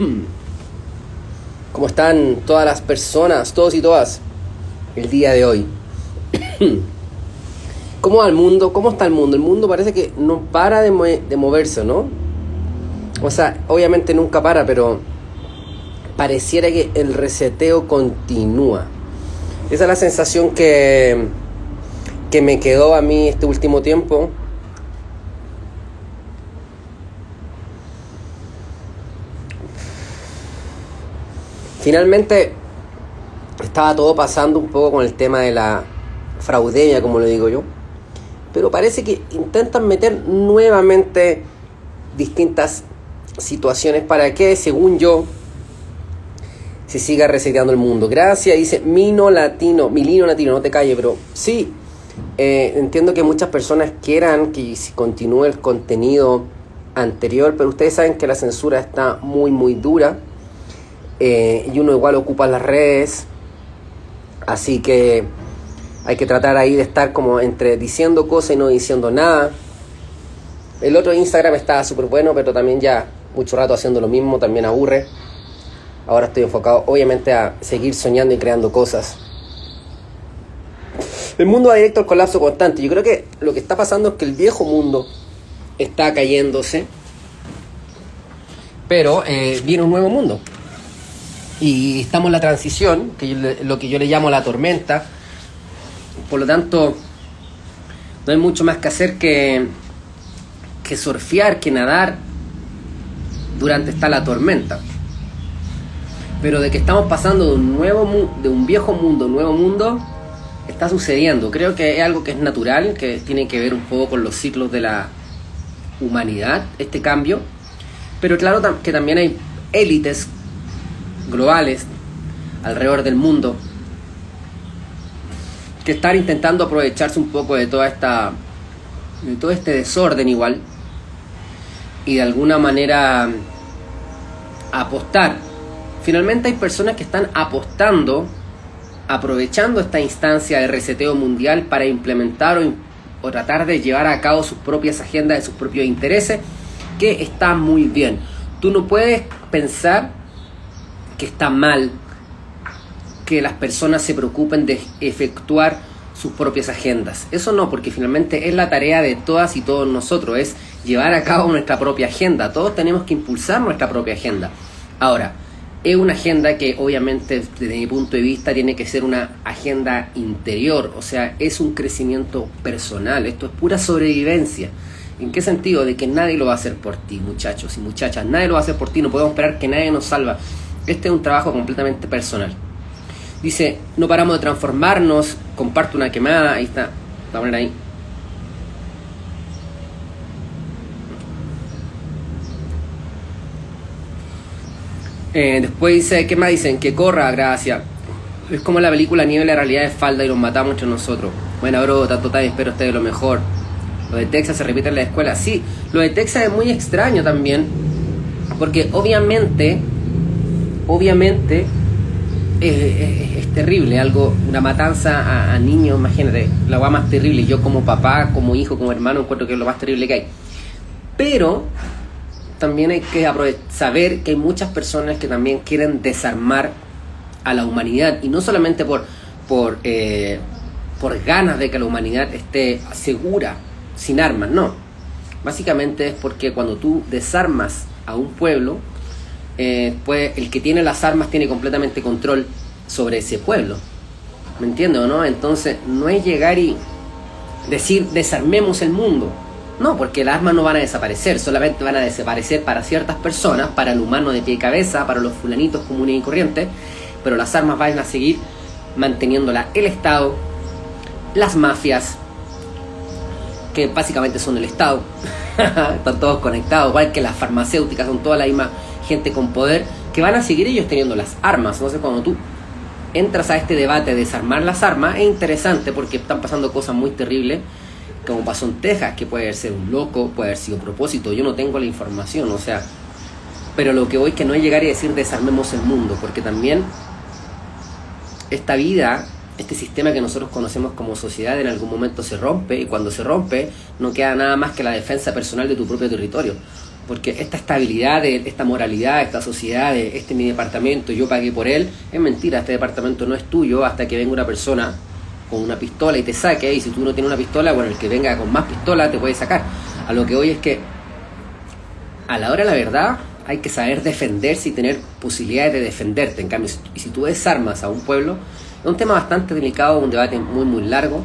¿Cómo están todas las personas, todos y todas, el día de hoy? ¿Cómo va el mundo? ¿Cómo está el mundo? El mundo parece que no para de, moverse, ¿no? O sea, obviamente nunca para, pero pareciera que el reseteo continúa. Esa es la sensación que, que me quedó a mí este último tiempo. Finalmente estaba todo pasando un poco con el tema de la fraudemia, como lo digo yo. Pero parece que intentan meter nuevamente distintas situaciones para que, según yo, se siga reseteando el mundo. Gracias, dice Mino Latino, Milino Latino, no te calles, pero sí, eh, entiendo que muchas personas quieran que continúe el contenido anterior, pero ustedes saben que la censura está muy, muy dura eh, y uno igual ocupa las redes, así que hay que tratar ahí de estar como entre diciendo cosas y no diciendo nada. El otro Instagram está súper bueno, pero también ya mucho rato haciendo lo mismo, también aburre. Ahora estoy enfocado obviamente a seguir soñando y creando cosas. El mundo va directo al colapso constante. Yo creo que lo que está pasando es que el viejo mundo está cayéndose, pero eh, viene un nuevo mundo. Y estamos en la transición, que lo que yo le llamo la tormenta. Por lo tanto, no hay mucho más que hacer que, que surfear, que nadar durante esta la tormenta. Pero de que estamos pasando de un nuevo de un viejo mundo a un nuevo mundo, está sucediendo. Creo que es algo que es natural, que tiene que ver un poco con los ciclos de la humanidad, este cambio. Pero claro que también hay élites globales alrededor del mundo que están intentando aprovecharse un poco de toda esta de todo este desorden igual y de alguna manera apostar. Finalmente hay personas que están apostando, aprovechando esta instancia de reseteo mundial para implementar o, o tratar de llevar a cabo sus propias agendas de sus propios intereses, que está muy bien. Tú no puedes pensar que está mal que las personas se preocupen de efectuar sus propias agendas. Eso no, porque finalmente es la tarea de todas y todos nosotros, es llevar a cabo nuestra propia agenda. Todos tenemos que impulsar nuestra propia agenda. Ahora, es una agenda que obviamente desde mi punto de vista tiene que ser una agenda interior, o sea, es un crecimiento personal, esto es pura sobrevivencia. ¿En qué sentido? De que nadie lo va a hacer por ti, muchachos y muchachas, nadie lo va a hacer por ti, no podemos esperar que nadie nos salva. Este es un trabajo completamente personal. Dice, no paramos de transformarnos, comparto una quemada, ahí está, va a poner ahí. Eh, después dice, ¿qué más dicen? Que corra, gracias. Es como la película Nieve, la realidad es falda y nos matamos entre nosotros. Bueno, bro, tanto tal, espero de lo mejor. Lo de Texas se repite en la escuela. Sí, lo de Texas es muy extraño también. Porque obviamente obviamente es, terrible, algo, una matanza a, niños, imagínate, la agua más terrible. Yo como papá, como hijo, como hermano, encuentro que es lo más terrible que hay. Pero también hay que saber que hay muchas personas que también quieren desarmar a la humanidad y no solamente por, por, eh, por ganas de que la humanidad esté segura, sin armas, no. Básicamente es porque cuando tú desarmas a un pueblo, eh, pues el que tiene las armas tiene completamente control sobre ese pueblo. ¿Me entiendes o no? Entonces no es llegar y decir desarmemos el mundo. No, porque las armas no van a desaparecer, solamente van a desaparecer para ciertas personas, para el humano de pie y cabeza, para los fulanitos comunes y corrientes, pero las armas van a seguir manteniéndola el Estado, las mafias, que básicamente son el Estado, están todos conectados, igual que las farmacéuticas, son todas la misma gente con poder, que van a seguir ellos teniendo las armas. Entonces cuando tú entras a este debate de desarmar las armas, es interesante porque están pasando cosas muy terribles, como pasó en Texas, que puede ser un loco, puede haber sido propósito, yo no tengo la información, o sea, pero lo que voy que no es llegar y decir desarmemos el mundo, porque también esta vida, este sistema que nosotros conocemos como sociedad en algún momento se rompe y cuando se rompe no queda nada más que la defensa personal de tu propio territorio. Porque esta estabilidad, esta moralidad, esta sociedad, de este es mi departamento, yo pagué por él, es mentira, este departamento no es tuyo hasta que venga una persona con una pistola y te saque, y si tú no tienes una pistola, bueno, el que venga con más pistola te puede sacar. A lo que hoy es que, a la hora de la verdad, hay que saber defenderse y tener posibilidades de defenderte. En cambio, y si tú desarmas a un pueblo, es un tema bastante delicado, un debate muy, muy largo,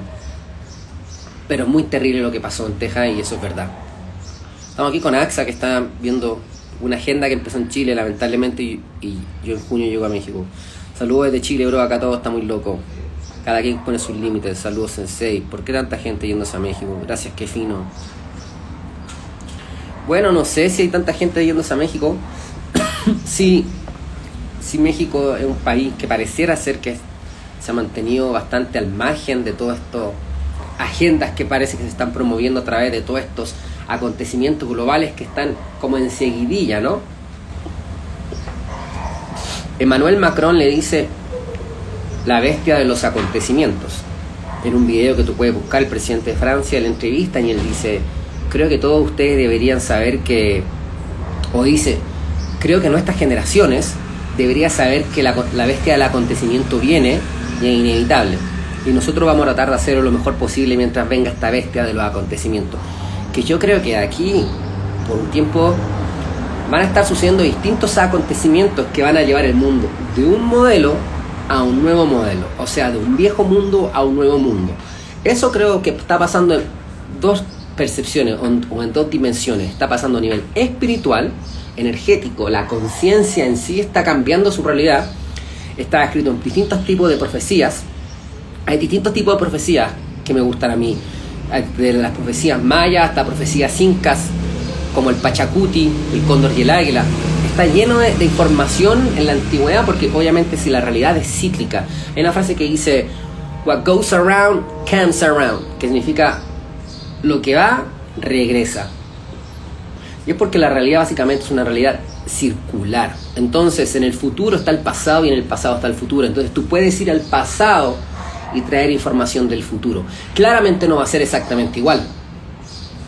pero muy terrible lo que pasó en Texas y eso es verdad. Estamos aquí con AXA que está viendo una agenda que empezó en Chile, lamentablemente, y, yo en junio llego a México. Saludos desde Chile, bro, acá todo está muy loco. Cada quien pone sus límites. Saludos, Sensei. ¿Por qué tanta gente yéndose a México? Gracias, qué fino. Bueno, no sé si hay tanta gente yéndose a México. sí, sí, México es un país que pareciera ser que se ha mantenido bastante al margen de todas estas agendas que parece que se están promoviendo a través de todos estos acontecimientos globales que están como en seguidilla, ¿no? Emmanuel Macron le dice la bestia de los acontecimientos. En un video que tú puedes buscar, el presidente de Francia la entrevista y él dice, creo que todos ustedes deberían saber que, o dice, creo que nuestras generaciones deberían saber que la, la bestia del acontecimiento viene y es inevitable. Y nosotros vamos a tratar de hacerlo lo mejor posible mientras venga esta bestia de los acontecimientos. Que yo creo que aquí, por un tiempo, van a estar sucediendo distintos acontecimientos que van a llevar el mundo de un modelo a un nuevo modelo, o sea, de un viejo mundo a un nuevo mundo. Eso creo que está pasando en dos percepciones o en dos dimensiones. Está pasando a nivel espiritual, energético, la conciencia en sí está cambiando su realidad. Está escrito en distintos tipos de profecías. Hay distintos tipos de profecías que me gustan a mí. De las profecías mayas hasta profecías incas, como el Pachacuti, el cóndor y el águila está lleno de, información en la antigüedad porque obviamente si la realidad es cíclica. Hay una frase que dice, what goes around comes around, que significa lo que va regresa. Y es porque la realidad básicamente es una realidad circular. Entonces en el futuro está el pasado y en el pasado está el futuro. Entonces tú puedes ir al pasado y traer información del futuro. Claramente no va a ser exactamente igual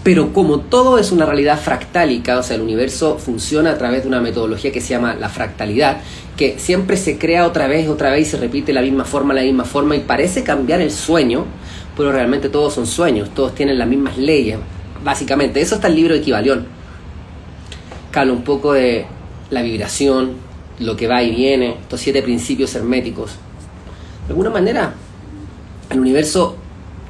pero como todo es una realidad fractálica, o sea, el universo funciona a través de una metodología que se llama la fractalidad, que siempre se crea otra vez, otra vez y se repite la misma forma, la misma forma y parece cambiar el sueño, pero realmente todos son sueños, todos tienen las mismas leyes, básicamente. Eso está el libro de Equivalión. Cala un poco de la vibración, lo que va y viene, estos siete principios herméticos. De alguna manera, el universo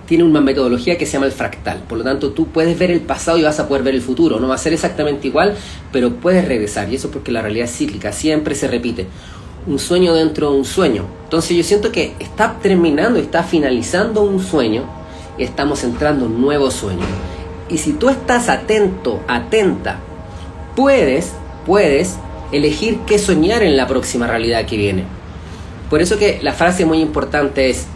tiene una metodología que se llama el fractal. Por lo tanto, tú puedes ver el pasado y vas a poder ver el futuro. No va a ser exactamente igual, pero puedes regresar. Y eso porque la realidad es cíclica, siempre se repite. Un sueño dentro de un sueño. Entonces yo siento que está terminando, está finalizando un sueño y estamos entrando en un nuevo sueño. Y si tú estás atento, atenta, puedes, puedes elegir qué soñar en la próxima realidad que viene. Por eso que la frase muy importante es,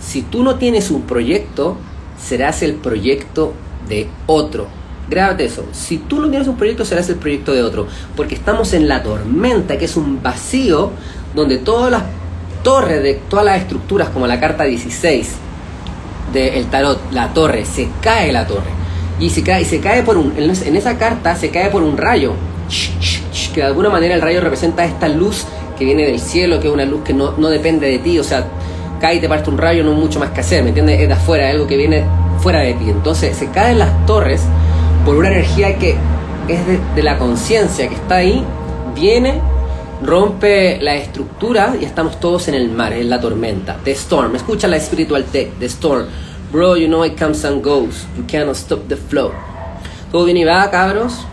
si tú no tienes un proyecto, serás el proyecto de otro. Grábate eso. Si tú no tienes un proyecto, serás el proyecto de otro. Porque estamos en la tormenta, que es un vacío donde todas las torres de todas las estructuras, como la carta 16 del tarot, la torre, se cae la torre. Y se cae, y se cae por un. En esa carta se cae por un rayo. Que de alguna manera el rayo representa esta luz que viene del cielo, que es una luz que no, no depende de ti. O sea, cae y te parte un rayo, no hay mucho más que hacer, ¿me entiendes? Es de afuera, es algo que viene fuera de ti. Entonces se caen las torres por una energía que es de, la conciencia que está ahí, viene, rompe la estructura y estamos todos en el mar, en la tormenta. The Storm, escucha la Spiritual Tech, The Storm. Bro, you know it comes and goes, you cannot stop the flow. Todo viene y va, cabros.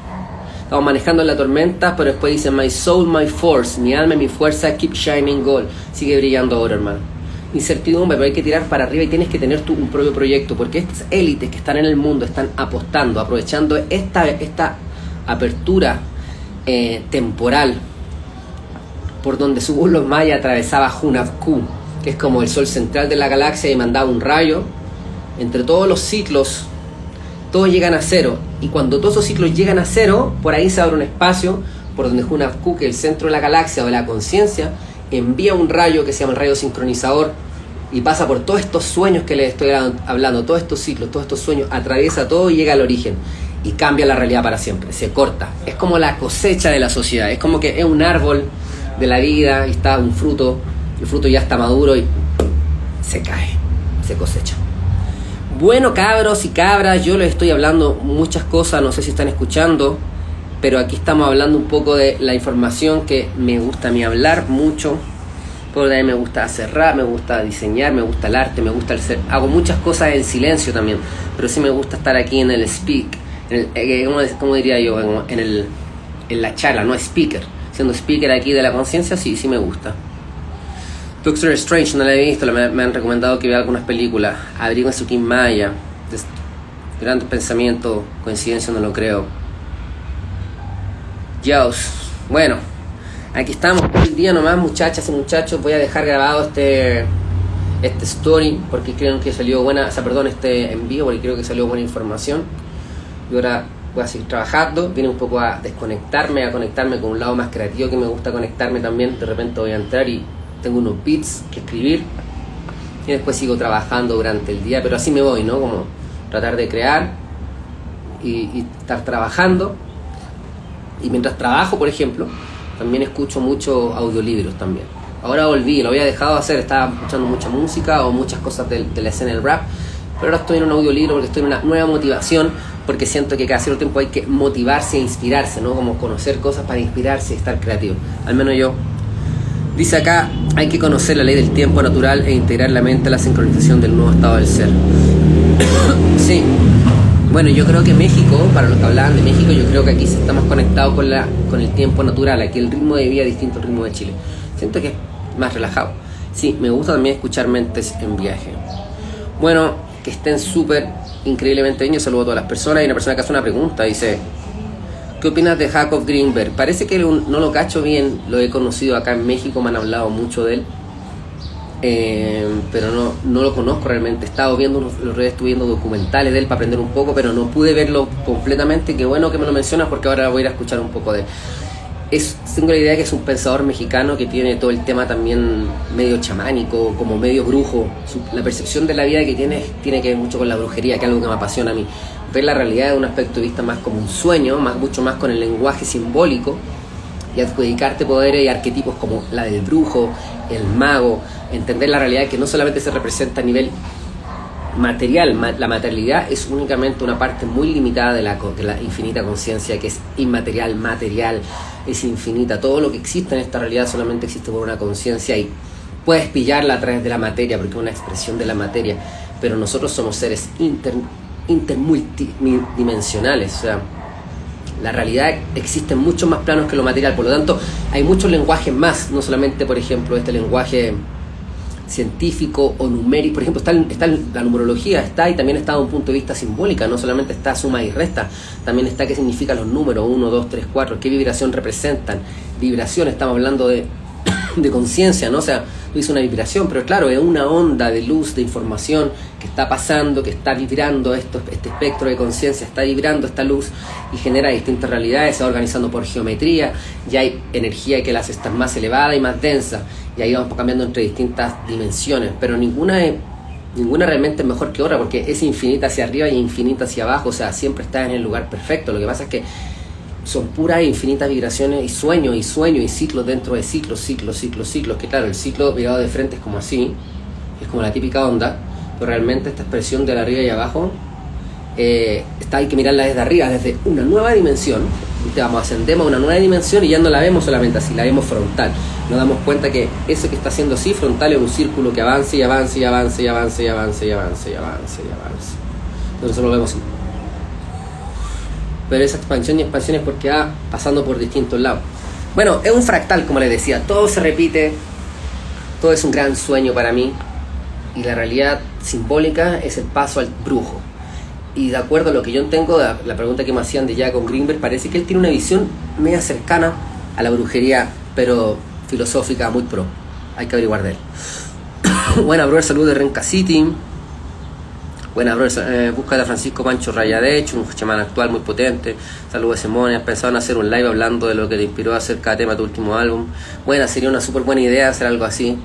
Estamos manejando la tormenta, pero después dice, My soul, my force, mi alma mi fuerza, keep shining gold. Sigue brillando ahora, hermano incertidumbre, pero hay que tirar para arriba y tienes que tener tu, un propio proyecto, porque estas élites que están en el mundo están apostando, aprovechando esta, esta apertura eh, temporal por donde su los maya atravesaba Hunabku, que es como el sol central de la galaxia y mandaba un rayo. Entre todos los ciclos, todos llegan a cero. Y cuando todos esos ciclos llegan a cero, por ahí se abre un espacio por donde Hunabku, que es el centro de la galaxia o de la conciencia, envía un rayo que se llama el rayo sincronizador y pasa por todos estos sueños que les estoy hablando, todos estos ciclos, todos estos sueños, atraviesa todo y llega al origen. y cambia la realidad para siempre, se corta. Es como la cosecha de la sociedad, es como que es un árbol de la vida y está un fruto, el fruto ya está maduro y se cae, se cosecha. Bueno, cabros y cabras, yo les estoy hablando muchas cosas, no sé si están escuchando, pero aquí estamos hablando un poco de la información que me gusta a mí hablar mucho. A mí me gusta cerrar, me gusta diseñar, me gusta el arte, me gusta el ser. Hago muchas cosas en silencio también, pero sí me gusta estar aquí en el speak, en eh, ¿cómo, diría yo? En, el, en la charla, no speaker. Siendo speaker aquí de la conciencia, sí, sí me gusta. Doctor Strange no la he visto, me, han recomendado que vea algunas películas. Abrigo en Kim Maya, grandes pensamientos, coincidencia no lo creo. Dios, bueno, aquí estamos el día nomás, muchachas y muchachos. Voy a dejar grabado este este story porque creo que salió buena, o sea, perdón, este envío porque creo que salió buena información. Y ahora voy a seguir trabajando, viene un poco a desconectarme, a conectarme con un lado más creativo que me gusta conectarme también. De repente voy a entrar y tengo unos beats que escribir y después sigo trabajando durante el día, pero así me voy, ¿no? Como tratar de crear y, estar trabajando. Y mientras trabajo, por ejemplo, también escucho muchos audiolibros también. Ahora volví, lo había dejado de hacer, estaba escuchando mucha música o muchas cosas de, de la escena del rap, pero ahora estoy en un audiolibro porque estoy en una nueva motivación, porque siento que cada cierto tiempo hay que motivarse e inspirarse, ¿no? Como conocer cosas para inspirarse y estar creativo. Al menos yo Dice acá, hay que conocer la ley del tiempo natural e integrar la mente a la sincronización del nuevo estado del ser. sí. Bueno, yo creo que México, para los que hablaban de México, yo creo que aquí estamos conectados con, la, con el tiempo natural. Aquí el ritmo de vida es distinto al ritmo de Chile. Siento que es más relajado. Sí, me gusta también escuchar mentes en viaje. Bueno, que estén súper increíblemente bien. Yo saludo a todas las personas. Hay una persona que hace una pregunta. Dice, ¿Qué opinas de Jacob Greenberg? Parece que no lo cacho bien, lo he conocido acá en México, me han hablado mucho de él, eh, pero no, no lo conozco realmente. He estado viendo los redes, estuve viendo documentales de él para aprender un poco, pero no pude verlo completamente. Qué bueno que me lo mencionas porque ahora voy a ir a escuchar un poco de él. Es, tengo la idea que es un pensador mexicano que tiene todo el tema también medio chamánico, como medio brujo. la percepción de la vida que tiene tiene que ver mucho con la brujería, que es algo que me apasiona a mí ver la realidad de un aspecto de vista más como un sueño, más, mucho más con el lenguaje simbólico y adjudicarte poderes y arquetipos como la del brujo, el mago, entender la realidad que no solamente se representa a nivel material, la materialidad es únicamente una parte muy limitada de la, de la infinita conciencia que es inmaterial, material, es infinita. Todo lo que existe en esta realidad solamente existe por una conciencia y puedes pillarla a través de la materia porque es una expresión de la materia, pero nosotros somos seres inter intermultidimensionales. O sea, la realidad existe en muchos más planos que lo material. Por lo tanto, hay muchos lenguajes más, no solamente, por ejemplo, este lenguaje científico o numérico. Por ejemplo, está, está la numerología, está y también está desde un punto de vista simbólica, no solamente está suma y resta, también está qué significan los números 1, 2, 3, 4, qué vibración representan. Vibración, estamos hablando de, de conciencia, ¿no? O sea, hizo una vibración, pero claro, es una onda de luz, de información que está pasando, que está vibrando, esto, este espectro de conciencia está vibrando esta luz y genera distintas realidades, se va organizando por geometría, ya hay energía que las está más elevada y más densa, y ahí vamos cambiando entre distintas dimensiones, pero ninguna ninguna realmente es mejor que otra, porque es infinita hacia arriba y infinita hacia abajo, o sea, siempre está en el lugar perfecto, lo que pasa es que son puras e infinitas vibraciones y sueños y sueños y ciclos dentro de ciclos, ciclos, ciclos, ciclos, que claro, el ciclo mirado de frente es como así, es como la típica onda, pero realmente esta expresión de arriba y abajo eh, está, hay que mirarla desde arriba, desde una nueva dimensión, vamos, ascendemos a una nueva dimensión y ya no la vemos solamente así, la vemos frontal, nos damos cuenta que eso que está haciendo así frontal es un círculo que avanza y avanza y avanza y avanza y avanza y avanza y avanza y avanza. Entonces lo vemos pero esa expansión y expansión es porque va pasando por distintos lados. Bueno, es un fractal, como les decía, todo se repite, todo es un gran sueño para mí, y la realidad simbólica es el paso al brujo. Y de acuerdo a lo que yo tengo, la pregunta que me hacían de Jacob Greenberg, parece que él tiene una visión media cercana a la brujería, pero filosófica muy pro. Hay que averiguar de él. Buena, brother, salud de Renca City. Buena, bro, eh, busca a Francisco Pancho Rayadech, un chamán actual muy potente. Saludos, Simone. ¿Has pensado en hacer un live hablando de lo que te inspiró a hacer cada tema de tu último álbum? Buena, sería una súper buena idea hacer algo así.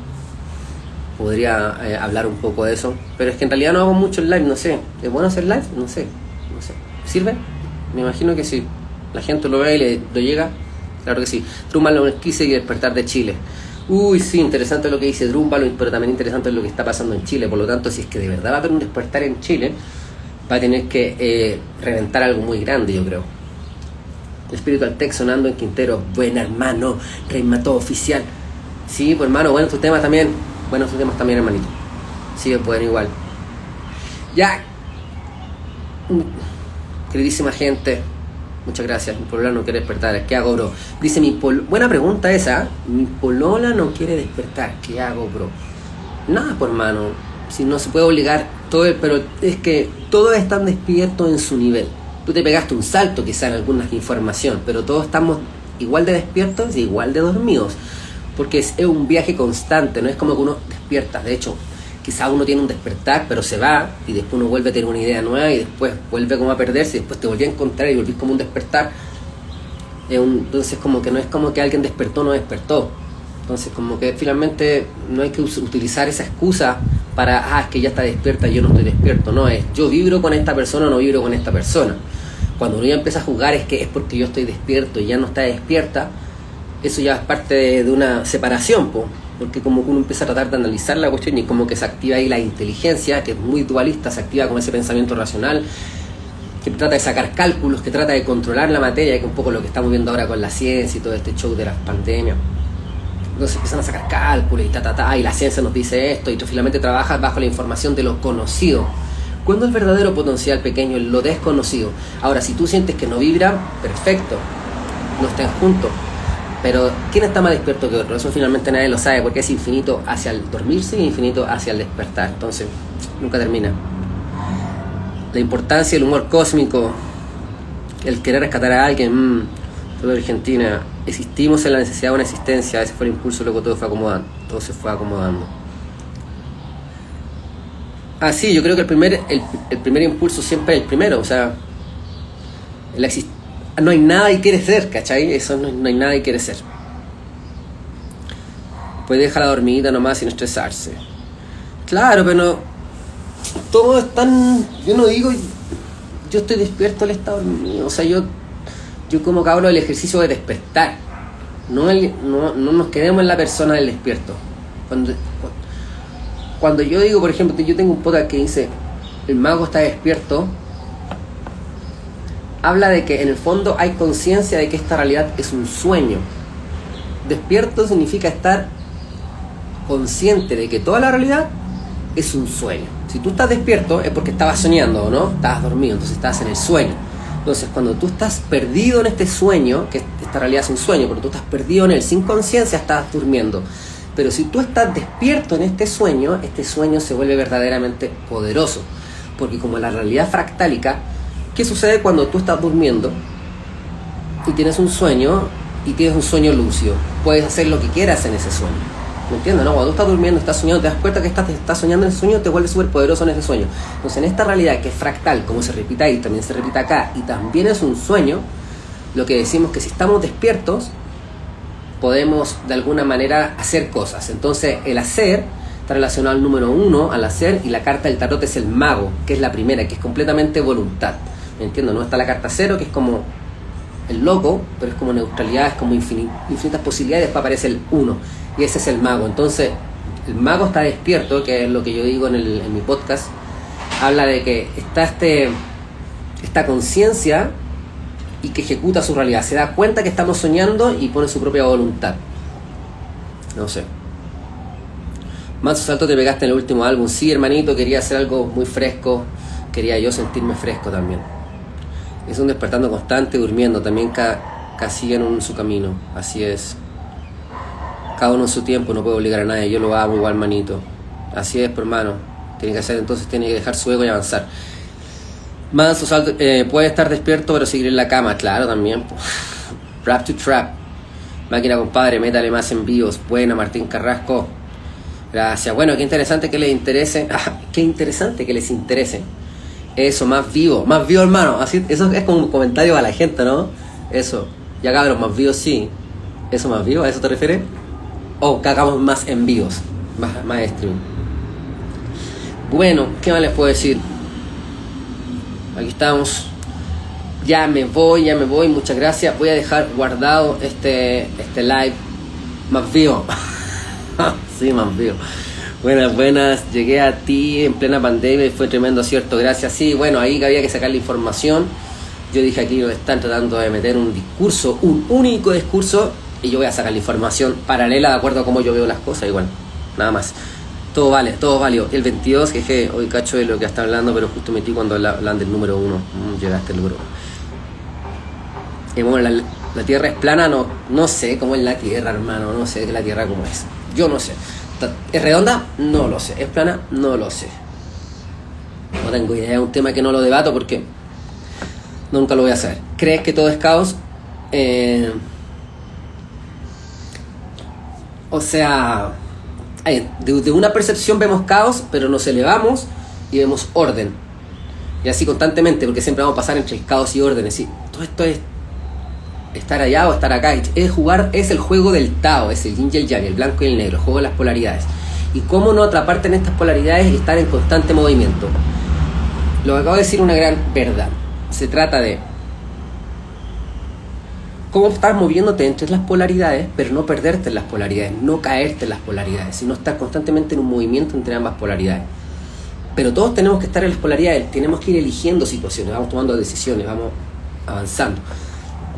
Podría eh, hablar un poco de eso. Pero es que en realidad no hago mucho el live, no sé. ¿Es bueno hacer live? No sé. No sé. ¿Sirve? Me imagino que sí. La gente lo ve y le, lo llega. Claro que sí. Truman lo quise y despertar de Chile. Uy, sí, interesante lo que dice Drúmbalo, pero también interesante lo que está pasando en Chile. Por lo tanto, si es que de verdad va a haber un despertar en Chile, va a tener que eh, reventar algo muy grande, yo creo. El espíritu al texto sonando en Quintero. Buena, hermano. Rey mató oficial. Sí, pues hermano, bueno, tus temas también. Bueno, tus temas también, hermanito. Sí, pueden igual. Ya. Queridísima gente, muchas gracias. Mi polola no quiere despertar. ¿Qué hago, bro? Dice mi pol... Buena pregunta esa. Mi polola no quiere despertar. ¿Qué hago, bro? Nada, pues hermano. Si no se puede obligar todo, pero es que todos están despiertos en su nivel. Tú te pegaste un salto quizá en alguna información, pero todos estamos igual de despiertos y igual de dormidos. Porque es un viaje constante, no es como que uno despierta. De hecho, quizá uno tiene un despertar, pero se va y después uno vuelve a tener una idea nueva y después vuelve como a perderse y después te volví a encontrar y volvís como un despertar. entonces como que no es como que alguien despertó no despertó. Entonces como que finalmente no hay que utilizar esa excusa para, ah, es que ya está despierta y yo no estoy despierto. No, es yo vibro con esta persona o no vibro con esta persona. Cuando uno ya empieza a jugar es que es porque yo estoy despierto y ya no está despierta, eso ya es parte de, una separación, pues porque como uno empieza a tratar de analizar la cuestión y como que se activa ahí la inteligencia, que es muy dualista, se activa con ese pensamiento racional, que trata de sacar cálculos, que trata de controlar la materia, que es un poco lo que estamos viendo ahora con la ciencia y todo este show de las pandemias. Entonces empiezan a sacar cálculos y ta, ta, ta, y la ciencia nos dice esto, y tú finalmente trabajas bajo la información de lo conocido. ¿Cuándo el verdadero potencial pequeño lo desconocido? Ahora, si tú sientes que no vibra, perfecto, no estén juntos, pero ¿quién está más despierto que otro? Eso finalmente nadie lo sabe porque es infinito hacia el dormirse y infinito hacia el despertar. Entonces, nunca termina. La importancia del humor cósmico, el querer rescatar a alguien, mmm, todo Argentina, existimos en la necesidad de una existencia, ese fue el impulso, luego todo fue acomodando, todo se fue acomodando. Ah, sí, yo creo que el primer, el, el primer impulso siempre es el primero, o sea, la existencia no hay nada y quiere ser, ¿cachai? Eso no, hay nada y quiere ser. Pues deja la dormida nomás sin estresarse. Claro, pero no, todo es. Yo no digo. Yo estoy despierto, él está dormido. O sea, yo. Yo como que hablo del ejercicio de despertar. No, no, no nos quedemos en la persona del despierto. Cuando, cuando yo digo, por ejemplo, yo tengo un podcast que dice: El mago está despierto habla de que en el fondo hay conciencia de que esta realidad es un sueño. Despierto significa estar consciente de que toda la realidad es un sueño. Si tú estás despierto es porque estabas soñando, ¿no? Estabas dormido, entonces estás en el sueño. Entonces, cuando tú estás perdido en este sueño, que esta realidad es un sueño, pero tú estás perdido en él sin conciencia, estás durmiendo. Pero si tú estás despierto en este sueño, este sueño se vuelve verdaderamente poderoso. Porque como la realidad fractálica ¿Qué sucede cuando tú estás durmiendo y tienes un sueño y tienes un sueño lúcido? Puedes hacer lo que quieras en ese sueño. ¿Me entiendes? No? Cuando tú estás durmiendo, estás soñando, te das cuenta que estás, estás soñando en ese sueño, te vuelves súper poderoso en ese sueño. Entonces, en esta realidad que es fractal, como se repite ahí, también se repite acá, y también es un sueño, lo que decimos que si estamos despiertos, podemos de alguna manera hacer cosas. Entonces, el hacer está relacionado al número uno, al hacer, y la carta del tarot es el mago, que es la primera, que es completamente voluntad. Entiendo, no está la carta cero, que es como el loco, pero es como neutralidad, es como infinitas posibilidades, después aparece el uno, y ese es el mago. Entonces, el mago está despierto, que es lo que yo digo en, el, en mi podcast, habla de que está este, esta conciencia y que ejecuta su realidad, se da cuenta que estamos soñando y pone su propia voluntad. No sé. Manso Salto te pegaste en el último álbum. Sí, hermanito, quería hacer algo muy fresco. Quería yo sentirme fresco también es un despertando constante, durmiendo, también cada, casi en su camino, así es. Cada uno en su tiempo, no puedo obligar a nadie, yo lo hago igual manito. Así es, hermano. Tiene que hacer entonces, tiene que dejar su ego y avanzar. Manso salto, eh, puede estar despierto pero seguir en la cama, claro también. Rap to trap. Máquina compadre, métale más envíos. Buena, Martín Carrasco. Gracias. Bueno, qué interesante que les interese. Qué interesante que les interese eso, más vivo, más vivo hermano. Así, eso es como un comentario a la gente, ¿no? Eso. Ya cabrón, más vivo sí. ¿Eso más vivo? ¿A eso te refieres? O que hagamos más envíos, más, más stream. Bueno, ¿qué más les puedo decir? Aquí estamos. Ya me voy, ya me voy, muchas gracias. Voy a dejar guardado este, este live más vivo. sí, más vivo. Buenas, buenas. Llegué a ti en plena pandemia y fue tremendo acierto. Gracias. Sí, bueno, ahí había que sacar la información. Yo dije aquí nos están tratando de meter un discurso, un único discurso, y yo voy a sacar la información paralela de acuerdo a cómo yo veo las cosas. Igual, nada más. Todo vale, todo válido. El 22, que hoy cacho de lo que está hablando, pero justo metí cuando hablan del número 1. Mm, llegaste al número 1. Y bueno, la, la, Tierra es plana, no, no sé cómo es la Tierra, hermano. No sé la Tierra cómo es. Yo no sé. ¿Es redonda? No lo sé. ¿Es plana? No lo sé. No tengo idea, es un tema que no lo debato porque nunca lo voy a hacer. ¿Crees que todo es caos? Eh, o sea, de, una percepción vemos caos, pero nos elevamos y vemos orden. Y así constantemente, porque siempre vamos a pasar entre el caos y orden. Es todo esto es estar allá o estar acá. Es jugar, es el juego del Tao, es el yin y el yang, el blanco y el negro, el juego de las polaridades. Y cómo no atraparte en estas polaridades y estar en constante movimiento. Lo acabo de decir una gran verdad. Se trata de cómo estar moviéndote entre las polaridades, pero no perderte en las polaridades, no caerte en las polaridades, sino estar constantemente en un movimiento entre ambas polaridades. Pero todos tenemos que estar en las polaridades, tenemos que ir eligiendo situaciones, vamos tomando decisiones, vamos avanzando.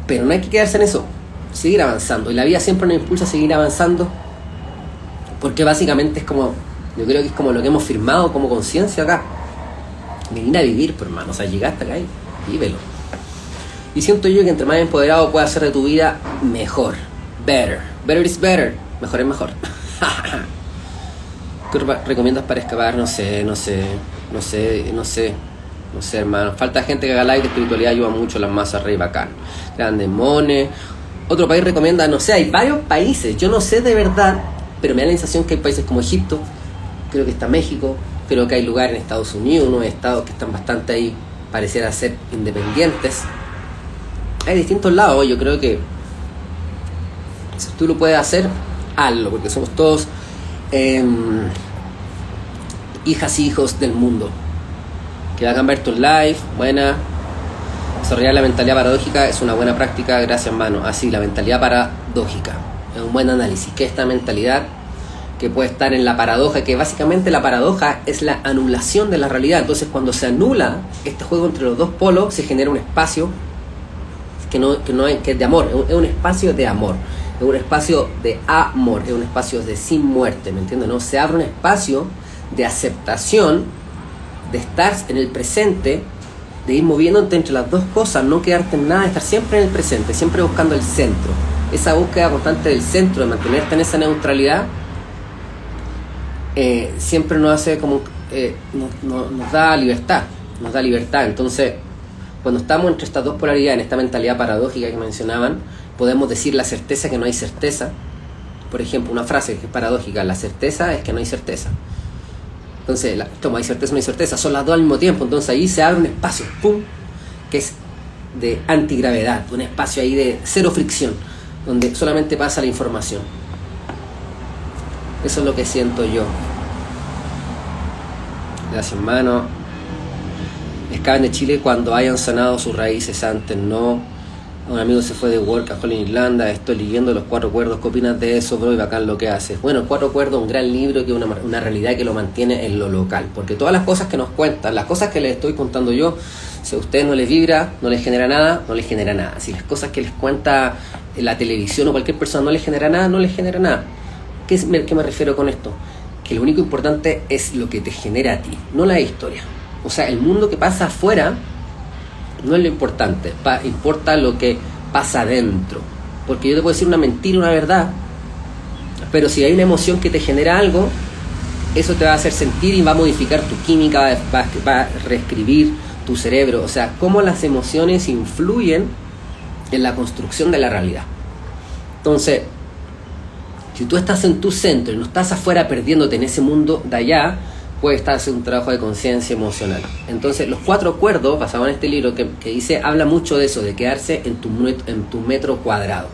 Pero no hay que quedarse en eso, seguir avanzando. Y la vida siempre nos impulsa a seguir avanzando, porque básicamente es como, yo creo que es como lo que hemos firmado como conciencia acá. Venir a vivir, por hermano, o sea, llegaste acá y vívelo. Y siento yo que entre más empoderado puedes hacer de tu vida mejor. Better. Better is better. Mejor es mejor. ¿Qué recomiendas para escapar? No sé, no sé, no sé, no sé. No sé, hermano. Falta gente que haga live de espiritualidad ayuda mucho las masas rey bacán. Grandes mones. Otro país recomienda, no sé, hay varios países. Yo no sé de verdad, pero me da la sensación que hay países como Egipto, creo que está México, creo que hay lugares en Estados Unidos, unos estados que están bastante ahí, pareciera ser independientes hay distintos lados. Yo creo que si tú lo puedes hacer, hazlo, porque somos todos em, hijas y hijos del mundo. Que hagan ver tu live, buena. Desarrollar la mentalidad paradójica es una buena práctica, gracias mano. Así, la mentalidad paradójica. Es un buen análisis. que esta mentalidad? que puede estar en la paradoja, que básicamente la paradoja es la anulación de la realidad. Entonces cuando se anula este juego entre los dos polos, se genera un espacio que no, que no hay, que es de amor, es un, espacio de amor, es un espacio de amor, es un espacio de sin muerte, ¿me entiendes? No? Se abre un espacio de aceptación, de estar en el presente, de ir moviéndote entre las dos cosas, no quedarte en nada, estar siempre en el presente, siempre buscando el centro. Esa búsqueda constante del centro, de mantenerte en esa neutralidad, eh, siempre nos hace como, eh, nos da libertad, nos da libertad. Entonces, cuando estamos entre estas dos polaridades, en esta mentalidad paradójica que mencionaban, podemos decir la certeza que no hay certeza. Por ejemplo, una frase que es paradójica, la certeza es que no hay certeza. Entonces, toma, hay certeza, no hay certeza, son las dos al mismo tiempo. Entonces ahí se abre un espacio, ¡pum!, que es de antigravedad, un espacio ahí de cero fricción, donde solamente pasa la información. Eso es lo que siento yo. Gracias, hermano escaben de Chile cuando hayan sanado sus raíces antes, no. Un amigo se fue de work a Holland, Irlanda, estoy leyendo Los Cuatro Cuerdos, ¿qué opinas de eso, bro? Y bacán lo que haces. Bueno, Cuatro Cuerdos un gran libro que es una, realidad que lo mantiene en lo local, porque todas las cosas que nos cuentan, las cosas que les estoy contando yo, si a ustedes no les vibra, no les genera nada, no les genera nada. Si las cosas que les cuenta la televisión o cualquier persona no les genera nada, no les genera nada. ¿Qué, es, qué me refiero con esto? Que lo único importante es lo que te genera a ti, no la historia. O sea, el mundo que pasa afuera no es lo importante, importa lo que pasa adentro. Porque yo te puedo decir una mentira, una verdad, pero si hay una emoción que te genera algo, eso te va a hacer sentir y va a modificar tu química, va, a reescribir tu cerebro. O sea, cómo las emociones influyen en la construcción de la realidad. Entonces, si tú estás en tu centro y no estás afuera perdiéndote en ese mundo de allá, puede estar haciendo un trabajo de conciencia emocional. Entonces, los cuatro acuerdos, basados en este libro que, dice, habla mucho de eso, de quedarse en tu, en tu metro cuadrado,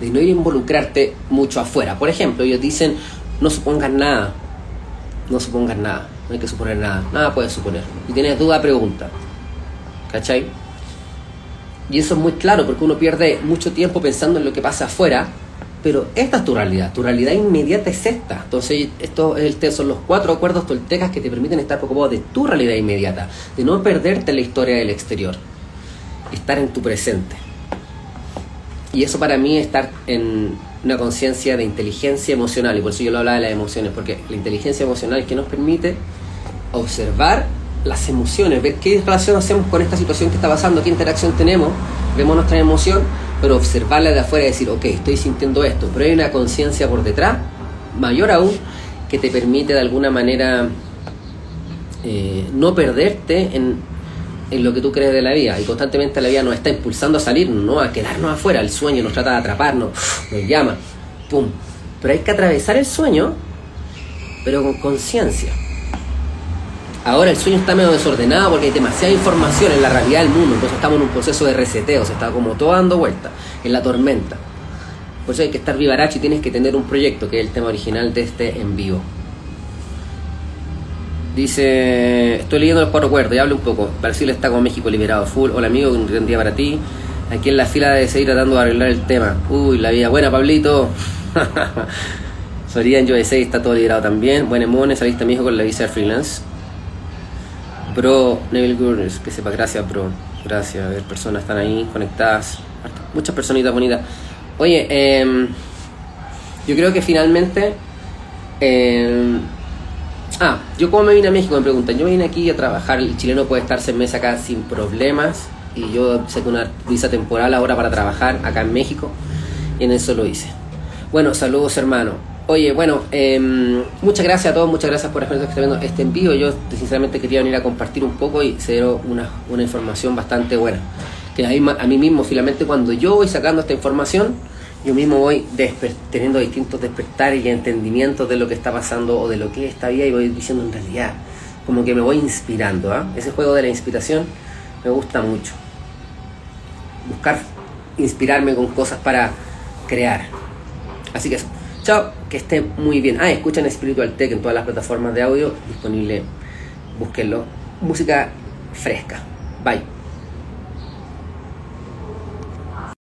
de no ir a involucrarte mucho afuera. Por ejemplo, ellos dicen, no supongas nada, no supongas nada, no hay que suponer nada, nada puedes suponer. Si tienes duda, pregunta. ¿Cachai? Y eso es muy claro porque uno pierde mucho tiempo pensando en lo que pasa afuera, pero esta es tu realidad, tu realidad inmediata es esta. Entonces, esto son los cuatro acuerdos toltecas que te permiten estar preocupado de tu realidad inmediata, de no perderte la historia del exterior, estar en tu presente. Y eso para mí es estar en una conciencia de inteligencia emocional, y por eso yo lo hablaba de las emociones, porque la inteligencia emocional es que nos permite observar las emociones, ver qué relación hacemos con esta situación que está pasando, qué interacción tenemos, vemos nuestra emoción, pero observarla de afuera y decir, ok, estoy sintiendo esto, pero hay una conciencia por detrás, mayor aún, que te permite de alguna manera eh, no perderte en, en, lo que tú crees de la vida. Y constantemente la vida nos está impulsando a salir, no a quedarnos afuera. El sueño nos trata de atraparnos, nos llama, pum. Pero hay que atravesar el sueño, pero con conciencia. Ahora el sueño está medio desordenado porque hay demasiada información en la realidad del mundo, entonces estamos en un proceso de reseteo, se está como todo dando vuelta, en la tormenta. Por eso hay que estar vivaracho y tienes que tener un proyecto, que es el tema original de este en vivo. Dice, estoy leyendo los cuatro cuerdos, y hable un poco. Brasil está con México liberado full. Hola amigo, un gran día para ti. Aquí en la fila de seguir tratando de arreglar el tema. Uy, la vida buena, Pablito. Sorian Joe 6 está todo liberado también. Buen emones, saliste mi hijo con la visa de freelance. Bro, Neville Gurnes, que sepa, gracias, bro. Gracias, a ver, personas están ahí conectadas. Muchas personitas bonitas. Oye, eh, yo creo que finalmente. Eh, ah, yo como me vine a México, me preguntan. Yo vine aquí a trabajar. El chileno puede estar seis meses acá sin problemas. Y yo saqué una visa temporal ahora para trabajar acá en México. Y en eso lo hice. Bueno, saludos, hermano. Oye, bueno, em, muchas gracias a todos, muchas gracias por estar viendo este envío. Yo sinceramente quería venir a compartir un poco y se una, una información bastante buena. Que a mí, a mí mismo, finalmente, cuando yo voy sacando esta información, yo mismo voy teniendo distintos despertares y entendimientos de lo que está pasando o de lo que es esta vida y voy diciendo en realidad, como que me voy inspirando. ¿ah? Ese juego de la inspiración me gusta mucho. Buscar inspirarme con cosas para crear. Así que eso. Chao, que esté muy bien. Ah, escuchen Spiritual Tech en todas las plataformas de audio disponible. Búsquenlo. Música fresca. Bye.